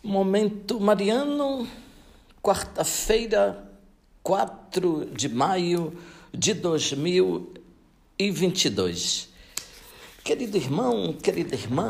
Momento Mariano, quarta-feira, 4 de maio de 2022. Querido irmão, querida irmã,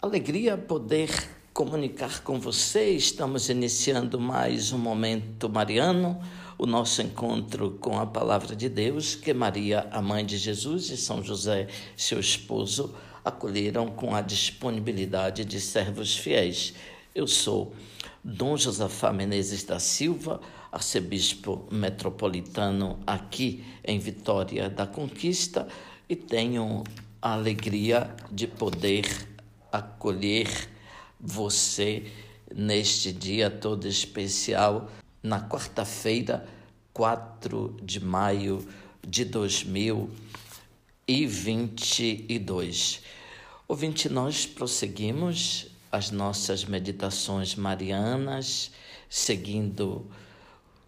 alegria poder comunicar com você. Estamos iniciando mais um Momento Mariano, o nosso encontro com a Palavra de Deus, que Maria, a mãe de Jesus, e São José, seu esposo, acolheram com a disponibilidade de servos fiéis. Eu sou Dom Josafá Menezes da Silva, arcebispo metropolitano aqui em Vitória da Conquista, e tenho a alegria de poder acolher você neste dia todo especial, na quarta-feira, 4 de maio de 2020 e 22. Ouvinte, nós prosseguimos as nossas meditações marianas, seguindo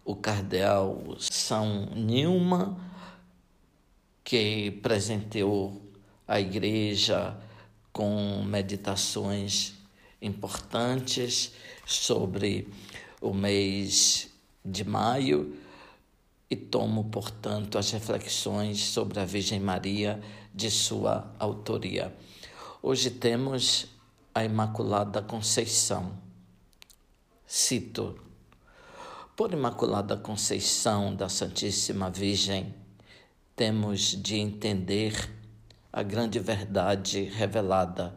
o cardeal São Nilma, que presenteou a igreja com meditações importantes sobre o mês de maio e tomo, portanto, as reflexões sobre a Virgem Maria de sua autoria. Hoje temos a Imaculada Conceição. Cito: Por Imaculada Conceição da Santíssima Virgem, temos de entender a grande verdade revelada,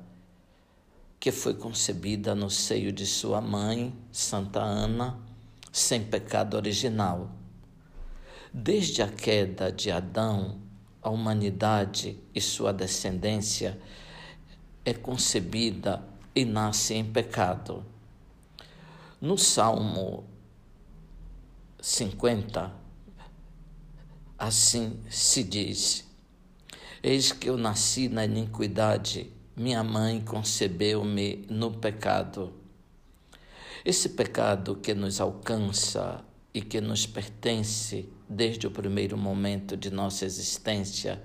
que foi concebida no seio de sua mãe, Santa Ana, sem pecado original Desde a queda de Adão, a humanidade e sua descendência é concebida e nasce em pecado. No Salmo 50, assim se diz: Eis que eu nasci na iniquidade, minha mãe concebeu-me no pecado. Esse pecado que nos alcança e que nos pertence desde o primeiro momento de nossa existência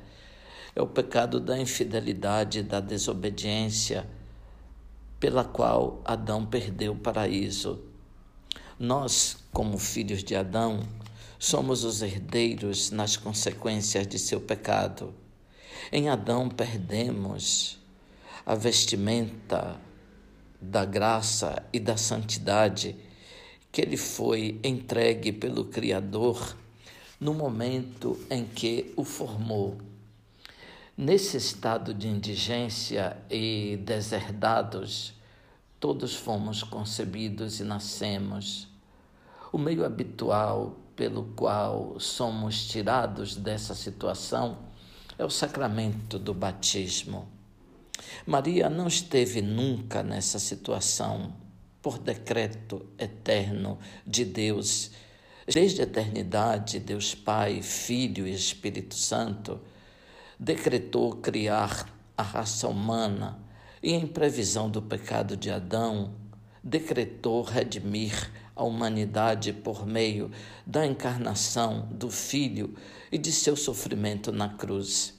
é o pecado da infidelidade e da desobediência, pela qual Adão perdeu o paraíso. Nós, como filhos de Adão, somos os herdeiros nas consequências de seu pecado. Em Adão perdemos a vestimenta da graça e da santidade que ele foi entregue pelo Criador no momento em que o formou. Nesse estado de indigência e deserdados, todos fomos concebidos e nascemos. O meio habitual pelo qual somos tirados dessa situação é o sacramento do batismo. Maria não esteve nunca nessa situação por decreto eterno de Deus. Desde a eternidade, Deus Pai, Filho e Espírito Santo decretou criar a raça humana e, em previsão do pecado de Adão, decretou redimir a humanidade por meio da encarnação do Filho e de seu sofrimento na cruz.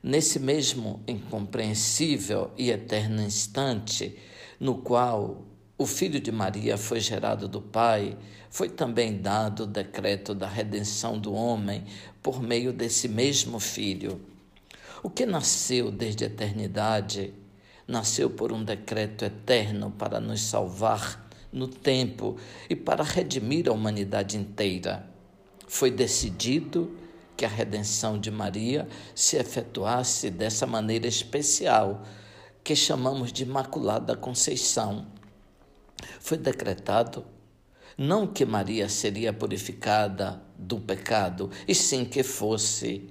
Nesse mesmo incompreensível e eterno instante, no qual o filho de Maria foi gerado do Pai, foi também dado o decreto da redenção do homem por meio desse mesmo filho. O que nasceu desde a eternidade, nasceu por um decreto eterno para nos salvar no tempo e para redimir a humanidade inteira. Foi decidido que a redenção de Maria se efetuasse dessa maneira especial, que chamamos de Imaculada Conceição foi decretado não que Maria seria purificada do pecado, e sim que fosse,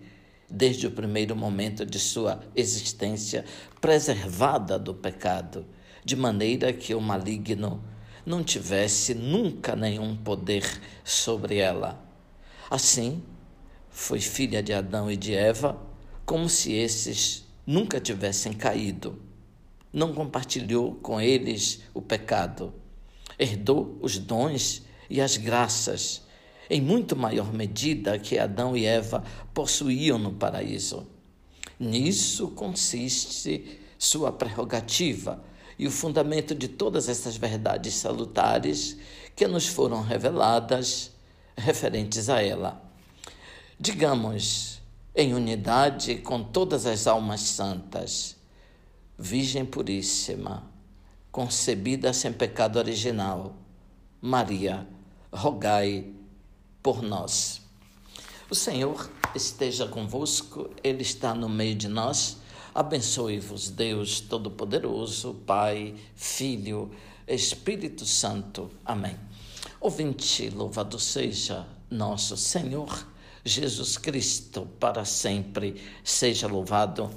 desde o primeiro momento de sua existência, preservada do pecado, de maneira que o maligno não tivesse nunca nenhum poder sobre ela. Assim, foi filha de Adão e de Eva, como se esses nunca tivessem caído. Não compartilhou com eles o pecado herdou os dons e as graças em muito maior medida que Adão e Eva possuíam no paraíso. Nisso consiste sua prerrogativa e o fundamento de todas essas verdades salutares que nos foram reveladas referentes a ela. Digamos, em unidade com todas as almas santas, Virgem Puríssima, concebida sem pecado original, Maria, rogai por nós. O Senhor esteja convosco, Ele está no meio de nós. Abençoe-vos, Deus Todo-Poderoso, Pai, Filho, Espírito Santo. Amém. Ouvinte, louvado seja nosso Senhor Jesus Cristo, para sempre seja louvado.